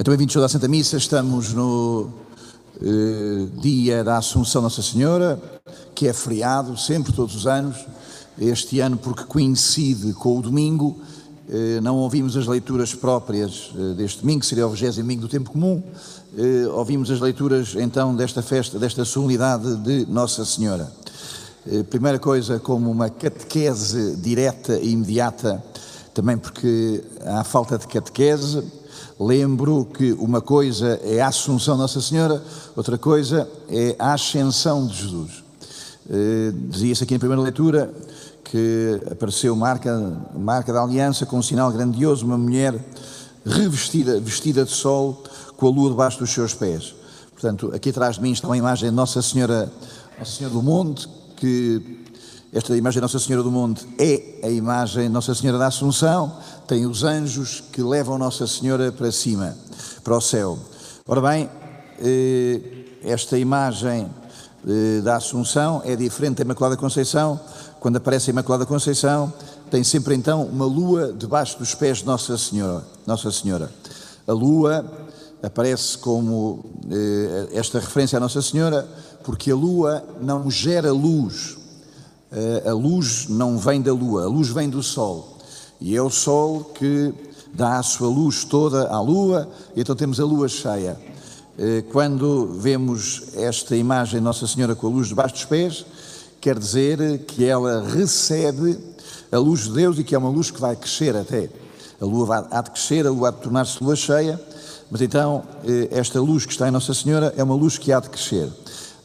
Então, bem-vindos à Santa Missa, estamos no eh, dia da Assunção Nossa Senhora, que é feriado sempre, todos os anos. Este ano, porque coincide com o domingo, eh, não ouvimos as leituras próprias eh, deste domingo, que seria o 20 domingo do tempo comum. Eh, ouvimos as leituras então desta festa, desta solenidade de Nossa Senhora. Eh, primeira coisa, como uma catequese direta e imediata, também porque há falta de catequese Lembro que uma coisa é a Assunção Nossa Senhora, outra coisa é a Ascensão de Jesus. Eh, dizia-se aqui na primeira leitura que apareceu marca, marca da aliança com um sinal grandioso, uma mulher revestida, vestida de sol, com a lua debaixo dos seus pés. Portanto, aqui atrás de mim está uma imagem de Nossa Senhora, Nossa Senhora do Monte, que esta imagem de Nossa Senhora do Monte é a imagem de Nossa Senhora da Assunção, tem os anjos que levam Nossa Senhora para cima, para o céu. Ora bem, eh, esta imagem eh, da Assunção é diferente da Imaculada Conceição. Quando aparece a Imaculada Conceição, tem sempre então uma lua debaixo dos pés de Nossa Senhora. Nossa Senhora. A lua aparece como eh, esta referência à Nossa Senhora, porque a lua não gera luz, a luz não vem da lua, a luz vem do sol. E é o sol que dá a sua luz toda à lua, e então temos a lua cheia. Eh, quando vemos esta imagem Nossa Senhora com a luz debaixo dos pés, quer dizer que ela recebe a luz de Deus e que é uma luz que vai crescer até. A lua há de crescer, a lua há de tornar-se lua cheia, mas então eh, esta luz que está em Nossa Senhora é uma luz que há de crescer.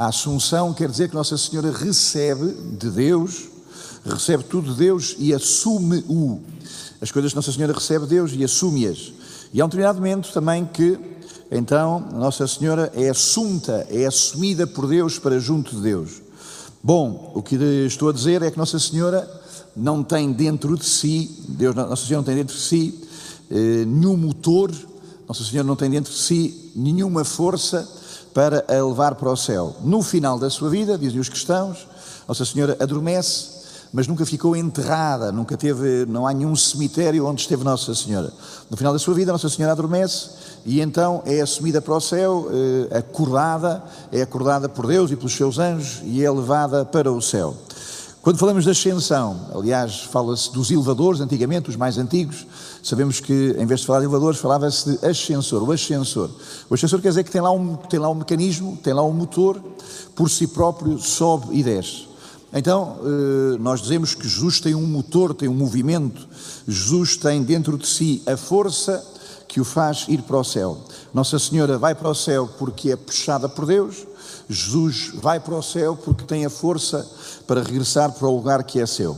A Assunção quer dizer que Nossa Senhora recebe de Deus, recebe tudo de Deus e assume-o. As coisas que Nossa Senhora recebe de Deus e assume-as. E há um determinado momento também que, então, Nossa Senhora é assunta, é assumida por Deus para junto de Deus. Bom, o que estou a dizer é que Nossa Senhora não tem dentro de si, Deus, Nossa Senhora não tem dentro de si eh, nenhum motor, Nossa Senhora não tem dentro de si nenhuma força para a levar para o céu. No final da sua vida, dizem os cristãos, Nossa Senhora adormece, mas nunca ficou enterrada, nunca teve, não há nenhum cemitério onde esteve Nossa Senhora. No final da sua vida, Nossa Senhora adormece e então é assumida para o céu, eh, acordada, é acordada por Deus e pelos seus anjos e é levada para o céu. Quando falamos de ascensão, aliás, fala-se dos elevadores, antigamente, os mais antigos, sabemos que, em vez de falar de elevadores, falava-se de ascensor, o ascensor. O ascensor quer dizer que tem lá, um, tem lá um mecanismo, tem lá um motor, por si próprio sobe e desce. Então, eh, nós dizemos que Jesus tem um motor, tem um movimento, Jesus tem dentro de si a força que o faz ir para o céu. Nossa Senhora vai para o céu porque é puxada por Deus, Jesus vai para o céu porque tem a força para regressar para o lugar que é seu.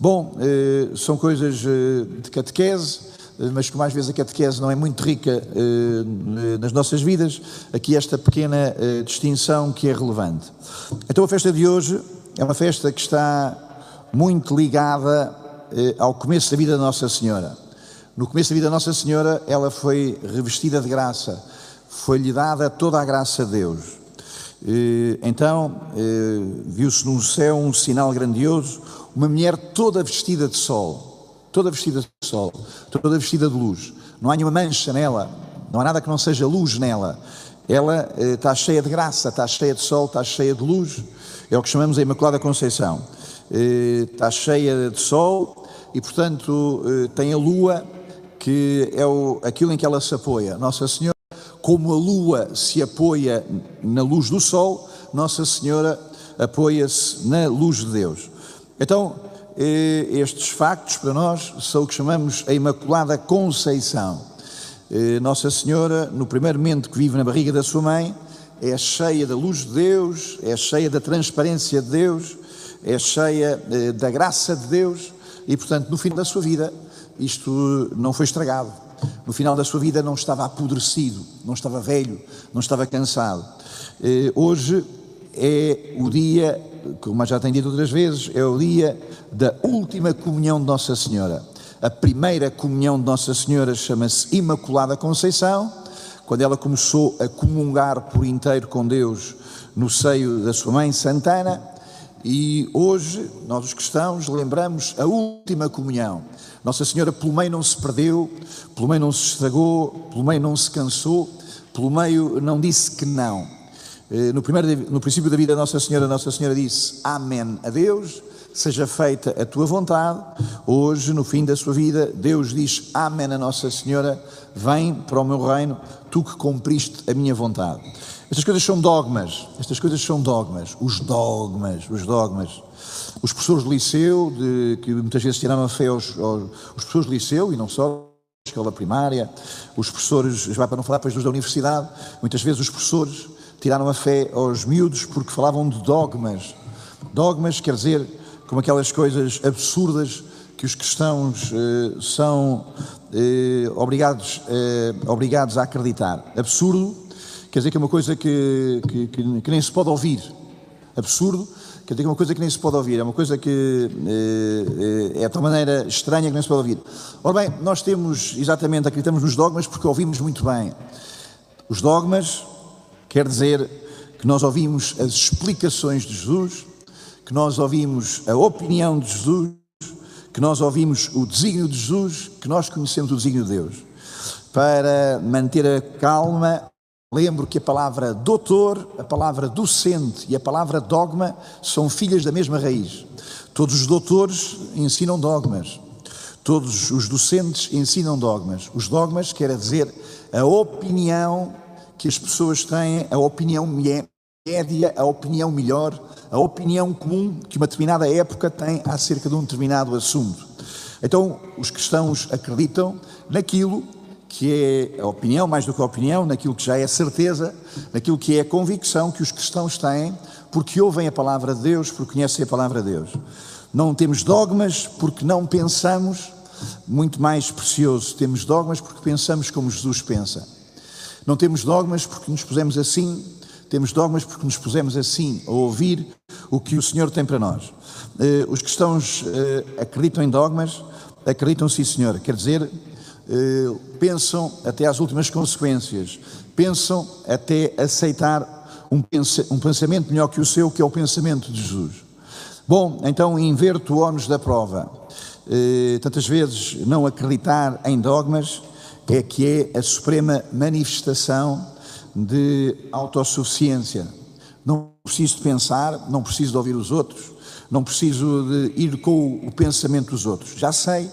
Bom, eh, são coisas eh, de catequese, eh, mas como às vezes a catequese não é muito rica nas nossas vidas, aqui esta pequena distinção que é relevante. Então a festa de hoje é uma festa que está muito ligada ao começo da vida da Nossa Senhora. No começo da vida da Nossa Senhora, ela foi revestida de graça, foi-lhe dada toda a graça de Deus. Então, viu-se no céu um sinal grandioso, uma mulher toda vestida de sol, toda vestida de sol, toda vestida de luz. Não há nenhuma mancha nela, não há nada que não seja luz nela. Ela está cheia de graça, está cheia de sol, está cheia de luz. É o que chamamos a Imaculada Conceição. Está cheia de sol e, portanto, tem a lua, que é o, aquilo em que ela se apoia. Nossa Senhora como a lua se apoia na luz do sol, Nossa Senhora apoia-se na luz de Deus. Então, estes factos para nós são o que chamamos a Imaculada Conceição. Nossa Senhora, no primeiro momento que vive na barriga da sua mãe, é cheia da luz de Deus, é cheia da transparência de Deus, é cheia eh, da graça de Deus e, portanto, no fim da sua vida, isto não foi estragado no final da sua vida não estava apodrecido, não estava velho, não estava cansado. Eh, hoje é o dia, como já tenho dito outras vezes, é o dia da última comunhão de Nossa Senhora. A primeira comunhão de Nossa Senhora chama-se Imaculada Conceição, quando ela começou a comungar por inteiro com Deus no seio da sua mãe Santana, E hoje, nós os cristãos, lembramos a última comunhão. Nossa Senhora, pelo meio, não se perdeu, pelo meio, não se estragou, pelo meio, não se cansou, pelo meio, não disse que não. Eh, no, primeiro, no princípio da vida, Nossa Senhora, Nossa Senhora disse Amém a Deus, seja feita a tua vontade. Hoje, no fim da sua vida, Deus diz Amém a Nossa Senhora, vem para o meu reino, tu que cumpriste a minha vontade. Estas coisas são dogmas, estas coisas são dogmas, os dogmas, os dogmas. Os professores de liceu, de, que muitas vezes tiraram a fé aos, aos os professores de liceu, e não só, escola primária, os professores, já para não falar depois dos da universidade, muitas vezes os professores tiraram a fé aos miúdos porque falavam de dogmas. Dogmas quer dizer como aquelas coisas absurdas que os cristãos eh, são eh, obrigados, eh, obrigados a acreditar. Absurdo quer dizer que é uma coisa que, que, que, que nem se pode ouvir. Absurdo quer dizer que é uma coisa que nem se pode ouvir, é uma coisa que é, é de tal maneira estranha que nem se pode ouvir. Ora bem, nós temos, exatamente, acreditamos nos dogmas porque ouvimos muito bem. Os dogmas quer dizer que nós ouvimos as explicações de Jesus, que nós ouvimos a opinião de Jesus, que nós ouvimos o desígnio de Jesus, que nós conhecemos o desígnio de Deus. Para manter a calma, lembro que a palavra doutor, a palavra docente e a palavra dogma são filhas da mesma raiz. Todos os doutores ensinam dogmas. Todos os docentes ensinam dogmas. Os dogmas quer dizer a opinião que as pessoas têm, a opinião média, a opinião melhor, a opinião comum que uma determinada época tem acerca de um determinado assunto. Então, os cristãos acreditam naquilo que é a opinião, mais do que a opinião, naquilo que já é certeza, naquilo que é a convicção que os cristãos têm, porque ouvem a palavra de Deus, porque conhecem a palavra de Deus. Não temos dogmas porque não pensamos, muito mais precioso, temos dogmas porque pensamos como Jesus pensa. Não temos dogmas porque nos pusemos assim, temos dogmas porque nos pusemos assim a ouvir o que o Senhor tem para nós. Uh, os cristãos uh, acreditam em dogmas, acreditam sim, Senhor. Quer dizer, pensam até às últimas consequências, pensam até aceitar um, pensamento melhor que o seu, que é o pensamento de Jesus. Bom, então inverto o ónus da prova. tantas vezes não acreditar em dogmas é que é a suprema manifestação de autossuficiência. Não preciso de pensar, não preciso de ouvir os outros, não preciso de ir com o pensamento dos outros. Já sei,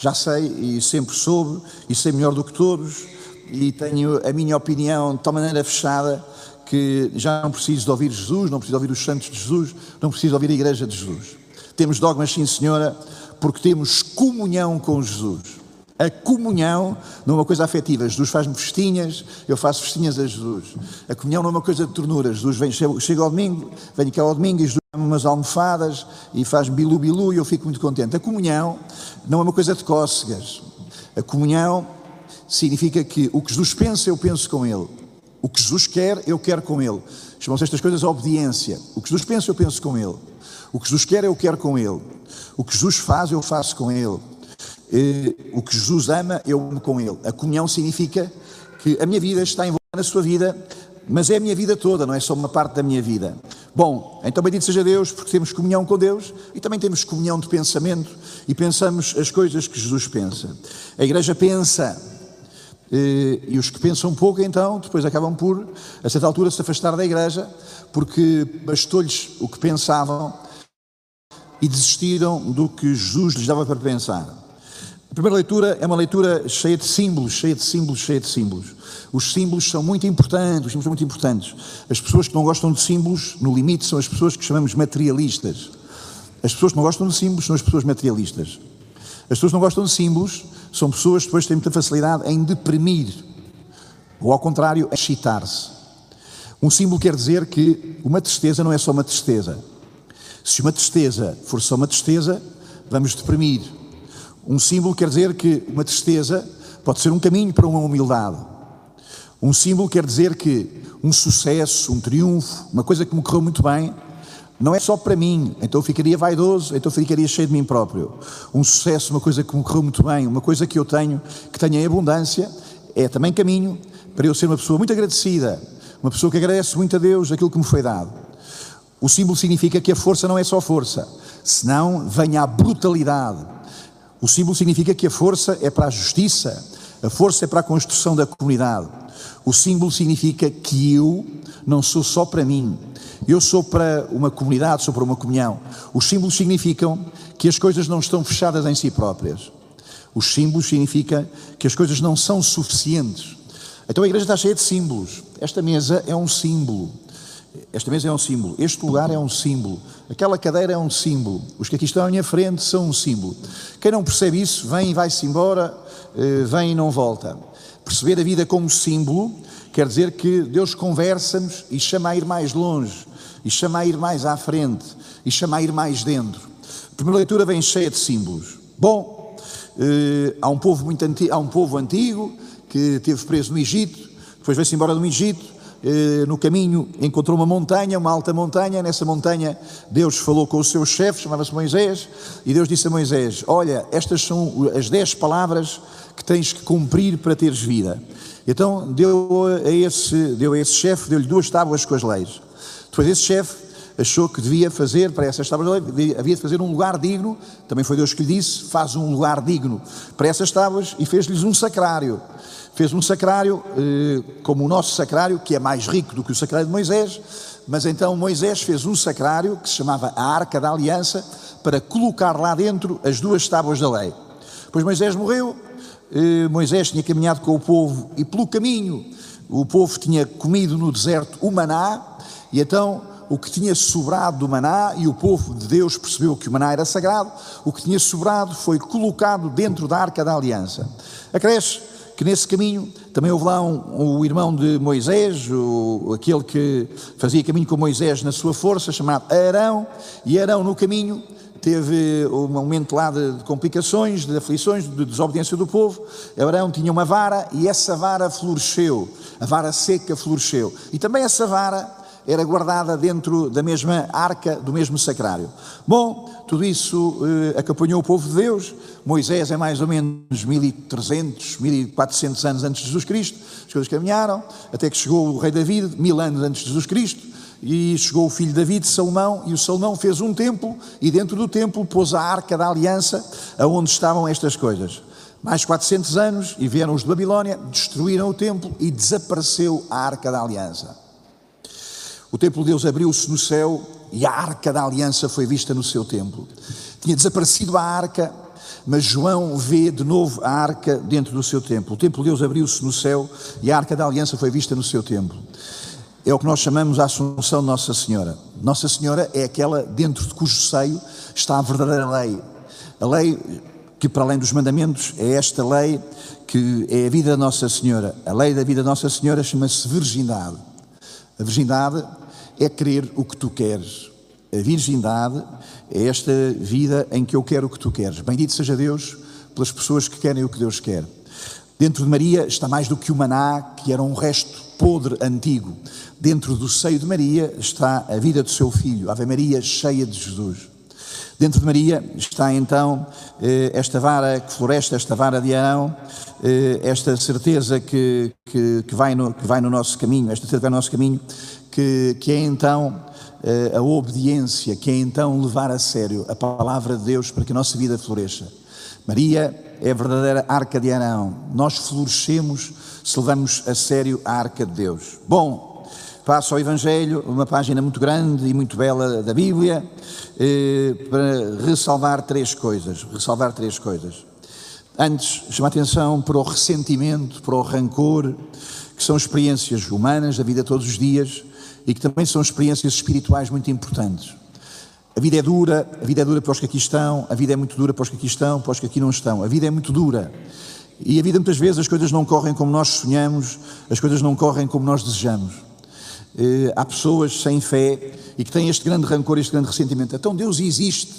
já sei e sempre soube e sei melhor do que todos e tenho a minha opinião de tal maneira fechada que já não preciso de ouvir Jesus, não preciso de ouvir os santos de Jesus, não preciso de ouvir a igreja de Jesus. Temos dogmas, sim senhora, porque temos comunhão com Jesus. A comunhão não é uma coisa afetiva. Jesus faz-me festinhas, eu faço festinhas a Jesus. A comunhão não é uma coisa de ternura. Jesus vem, chega ao domingo, vem aqui ao domingo e Jesus dá-me umas almofadas e faz bilu-bilu e eu fico muito contente. A comunhão não é uma coisa de cócegas. A comunhão significa que o que Jesus pensa, eu penso com Ele. O que Jesus quer, eu quero com Ele. Chamam-se estas coisas obediência. O que Jesus pensa, eu penso com Ele. O que Jesus quer, eu quero com Ele. O que Jesus faz, eu faço com Ele. Eh, o que Jesus ama, eu amo com Ele. A comunhão significa que a minha vida está envolvida na sua vida, mas é a minha vida toda, não é só uma parte da minha vida. Bom, então bendito seja Deus, porque temos comunhão com Deus e também temos comunhão de pensamento e pensamos as coisas que Jesus pensa. A igreja pensa, eh, e os que pensam pouco, então, depois acabam por, a certa altura, se afastar da igreja, porque bastou-lhes o que pensavam e desistiram do que Jesus lhes dava para pensar. A primeira leitura é uma leitura cheia de símbolos, cheia de símbolos, cheia de símbolos. Os símbolos são muito importantes, os símbolos são muito importantes. As pessoas que não gostam de símbolos, no limite, são as pessoas que chamamos materialistas. As pessoas que não gostam de símbolos são as pessoas materialistas. As pessoas que não gostam de símbolos são pessoas que depois têm muita facilidade em deprimir, ou ao contrário, excitar-se. Um símbolo quer dizer que uma tristeza não é só uma tristeza. Se uma tristeza for só uma tristeza, vamos deprimir. Um símbolo quer dizer que uma tristeza pode ser um caminho para uma humildade. Um símbolo quer dizer que um sucesso, um triunfo, uma coisa que me correu muito bem, não é só para mim, então eu ficaria vaidoso, então eu ficaria cheio de mim próprio. Um sucesso, uma coisa que me correu muito bem, uma coisa que eu tenho, que tenho em abundância, é também caminho para eu ser uma pessoa muito agradecida, uma pessoa que agradece muito a Deus aquilo que me foi dado. O símbolo significa que a força não é só força, senão vem a brutalidade. O símbolo significa que a força é para a justiça, a força é para a construção da comunidade. O símbolo significa que eu não sou só para mim, eu sou para uma comunidade, sou para uma comunhão. Os símbolos significam que as coisas não estão fechadas em si próprias. Os símbolos significam que as coisas não são suficientes. Então a igreja está cheia de símbolos. Esta mesa é um símbolo. Esta mesa é um símbolo. Este lugar é um símbolo. Aquela cadeira é um símbolo. Os que aqui estão à minha frente são um símbolo. Quem não percebe isso, vem e vai-se embora, eh, vem e não volta. Perceber a vida como símbolo quer dizer que Deus conversa-nos e chama a ir mais longe, e chama a ir mais à frente, e chama a ir mais dentro. A primeira leitura vem cheia de símbolos. Bom, eh, há, um povo muito antigo, há um povo antigo que esteve preso no Egito, depois veio-se embora do Egito, no caminho encontrou uma montanha, uma alta montanha. Nessa montanha, Deus falou com o seu chefe, chamava-se Moisés, e Deus disse a Moisés: Olha, estas são as dez palavras que tens que cumprir para teres vida. Então deu a esse, deu a esse chefe, deu-lhe duas tábuas com as leis. Depois esse chefe achou que devia fazer para essas tábuas lei, havia de fazer um lugar digno, também foi Deus que lhe disse, faz um lugar digno para essas tábuas e fez-lhes um sacrário. Fez um sacrário, eh, como o nosso sacrário, que é mais rico do que o sacrário de Moisés, mas então Moisés fez um sacrário que se chamava a Arca da Aliança para colocar lá dentro as duas tábuas da lei. Depois Moisés morreu, eh, Moisés tinha caminhado com o povo e pelo caminho o povo tinha comido no deserto o maná, e então o que tinha sobrado do maná, e o povo de Deus percebeu que o maná era sagrado, o que tinha sobrado foi colocado dentro da arca da aliança. Acresce que nesse caminho também houve lá um, o irmão de Moisés, o, aquele que fazia caminho com Moisés na sua força, chamado Arão, e Arão no caminho teve um momento lá de, de complicações, de aflições, de desobediência do povo. Arão tinha uma vara e essa vara floresceu, a vara seca floresceu. E também essa vara era guardada dentro da mesma arca, do mesmo sacrário. Bom, tudo isso eh, acompanhou o povo de Deus. Moisés é mais ou menos 1300, 1400 anos antes de Jesus Cristo. As coisas caminharam, até que chegou o rei David, mil anos antes de Jesus Cristo. E chegou o filho David, Salomão, e o Salomão fez um templo, e dentro do templo pôs a arca da aliança, aonde estavam estas coisas. Mais 400 anos, e vieram os de Babilónia, destruíram o templo e desapareceu a arca da aliança. O templo de Deus abriu-se no céu e a arca da aliança foi vista no seu templo. Tinha desaparecido a arca, mas João vê de novo a arca dentro do seu templo. O templo de Deus abriu-se no céu e a arca da aliança foi vista no seu templo. É o que nós chamamos a Assunção de Nossa Senhora. Nossa Senhora é aquela dentro de cujo seio está a verdadeira lei. A lei que, para além dos mandamentos, é esta lei que é a vida da Nossa Senhora. A lei da vida da Nossa Senhora chama-se virgindade. A virgindade é querer o que tu queres. A virgindade é esta vida em que eu quero o que tu queres. Bendito seja Deus pelas pessoas que querem o que Deus quer. Dentro de Maria está mais do que o maná, que era um resto podre antigo. Dentro do seio de Maria está a vida do seu filho, Ave Maria cheia de Jesus. Dentro de Maria está então eh, esta vara que floresce, esta vara de Arão, eh, esta certeza que, que, que, vai no, que vai no nosso caminho, esta certeza que vai no nosso caminho, que, que é então eh, a obediência, que é então levar a sério a palavra de Deus para que a nossa vida floresça. Maria é a verdadeira arca de Arão. Nós florescemos se levamos a sério a arca de Deus. Bom, passo ao Evangelho, uma página muito grande e muito bela da Bíblia, eh, para ressalvar três coisas. Ressalvar três coisas. Antes, chama a atenção para o ressentimento, para o rancor, que são experiências humanas da vida todos os dias e que também são experiências espirituais muito importantes. A vida é dura, a vida é dura para os que aqui estão, a vida é muito dura para os que aqui estão, para os que aqui não estão. A vida é muito dura. E a vida muitas vezes as coisas não correm como nós sonhamos, as coisas não correm como nós desejamos. Eh, há pessoas sem fé e que têm este grande rancor, este grande ressentimento. Então Deus existe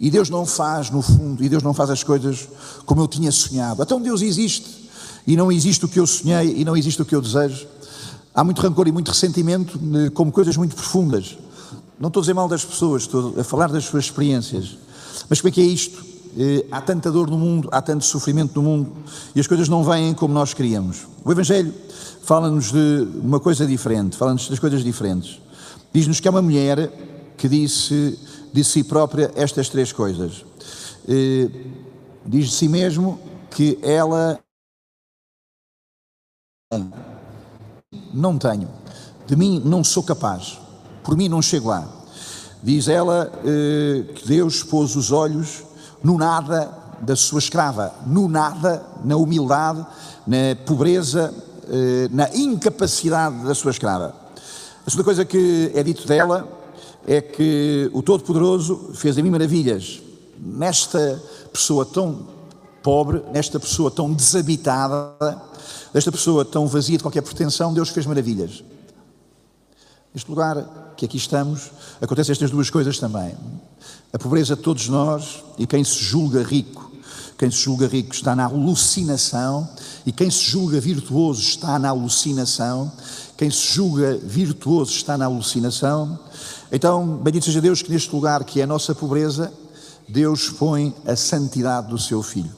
e Deus não faz, no fundo, e Deus não faz as coisas como eu tinha sonhado. Então Deus existe e não existe o que eu sonhei e não existe o que eu desejo. Há muito rancor e muito ressentimento eh, como coisas muito profundas. Não estou a dizer mal das pessoas, estou a falar das suas experiências. Mas como é que é isto? Eh, há tanta dor no mundo, há tanto sofrimento no mundo e as coisas não vêm como nós queríamos. O Evangelho fala-nos de uma coisa diferente, fala-nos das coisas diferentes. Diz-nos que é uma mulher que disse de si própria estas três coisas. Eh, diz de si mesmo que ela não tenho, de mim não sou capaz, por mim não chego lá. Diz ela eh, que Deus pôs os olhos no nada da sua escrava, no nada, na humildade, na pobreza, eh, na incapacidade da sua escrava. A segunda coisa que é dito dela é que o Todo-Poderoso fez a mim maravilhas nesta pessoa tão pobre, nesta pessoa tão desabitada, nesta pessoa tão vazia de qualquer pretensão, Deus fez maravilhas. Neste lugar que aqui estamos, acontecem estas duas coisas também. A pobreza de todos nós e quem se julga rico. Quem se julga rico está na alucinação e quem se julga virtuoso está na alucinação. Quem se julga virtuoso está na alucinação. Então, bendito seja Deus que neste lugar que é a nossa pobreza, Deus põe a santidade do seu Filho.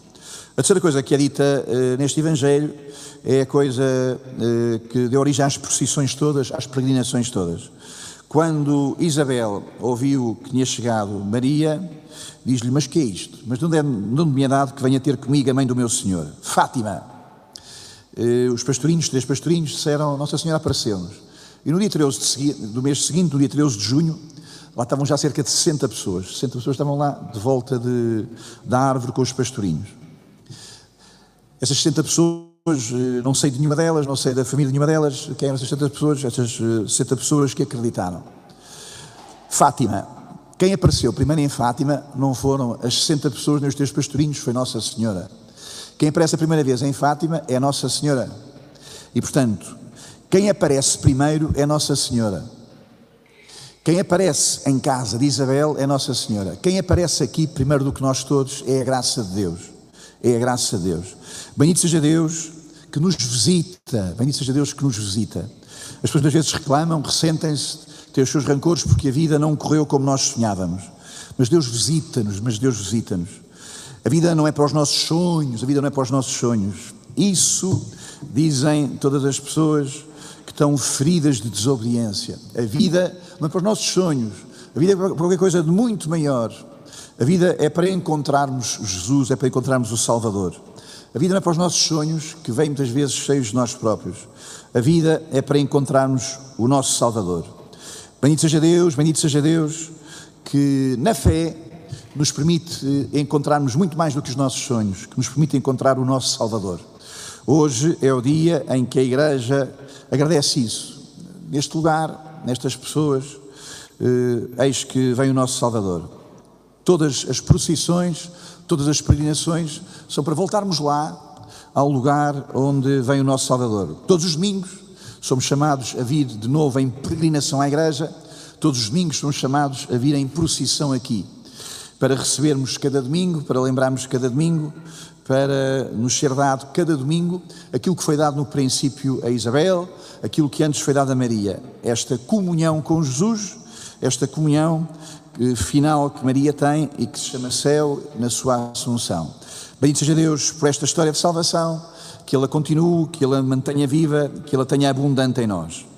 A terceira coisa que é dita uh, neste Evangelho é a coisa uh, que deu origem às procissões todas, às peregrinações todas. Quando Isabel ouviu que tinha chegado Maria, diz-lhe: Mas que é isto? Mas não, é, não me é dado que venha ter comigo a mãe do meu Senhor? Fátima. Uh, os pastorinhos, três pastorinhos, disseram: Nossa Senhora apareceu-nos. E no dia 13 do mês seguinte, no dia 13 de junho, Lá estavam já cerca de 60 pessoas. 60 pessoas estavam lá de volta de, da árvore com os pastorinhos. Essas 60 pessoas, eh, não sei de nenhuma delas, não sei da família de nenhuma delas, quem eram essas 60 pessoas, essas 60 eh, pessoas que acreditaram. Fátima. Quem apareceu primeiro em Fátima não foram as 60 pessoas nem os teus pastorinhos, foi Nossa Senhora. Quem aparece a primeira vez em Fátima é Nossa Senhora. E portanto, quem aparece primeiro é Nossa Senhora. Quem aparece em casa de Isabel é Nossa Senhora. Quem aparece aqui, primeiro do que nós todos, é a graça de Deus. É a graça de Deus. Bendito seja Deus que nos visita. Bendito seja Deus que nos visita. As pessoas às vezes reclamam, ressentem-se, têm os seus rancores porque a vida não correu como nós sonhávamos. Mas Deus visita-nos, mas Deus visita-nos. A vida não é para os nossos sonhos, a vida não é para os nossos sonhos. Isso dizem todas as pessoas que estão feridas de desobediência. A vida não é para os nossos sonhos. A vida é para qualquer coisa de muito maior. A vida é para encontrarmos Jesus, é para encontrarmos o Salvador. A vida não é para os nossos sonhos, que vêm muitas vezes cheios de nós próprios. A vida é para encontrarmos o nosso Salvador. Bendito seja Deus, bendito seja Deus, que na fé nos permite encontrarmos muito mais do que os nossos sonhos, que nos permite encontrar o nosso Salvador. Hoje é o dia em que a Igreja agradece isso. Neste lugar, nestas pessoas, eh, eis que vem o nosso Salvador. Todas as procissões, todas as peregrinações são para voltarmos lá ao lugar onde vem o nosso Salvador. Todos os domingos somos chamados a vir de novo em peregrinação à igreja, todos os domingos somos chamados a vir em procissão aqui, para recebermos cada domingo, para lembrarmos cada domingo, para nos ser dado cada domingo aquilo que foi dado no princípio a Isabel, aquilo que antes foi dado a Maria, esta comunhão com Jesus, esta comunhão final que Maria tem e que se chama céu na sua assunção. Bendito seja Deus por esta história de salvação, que ela continue, que ela mantenha viva, que ela tenha abundante em nós.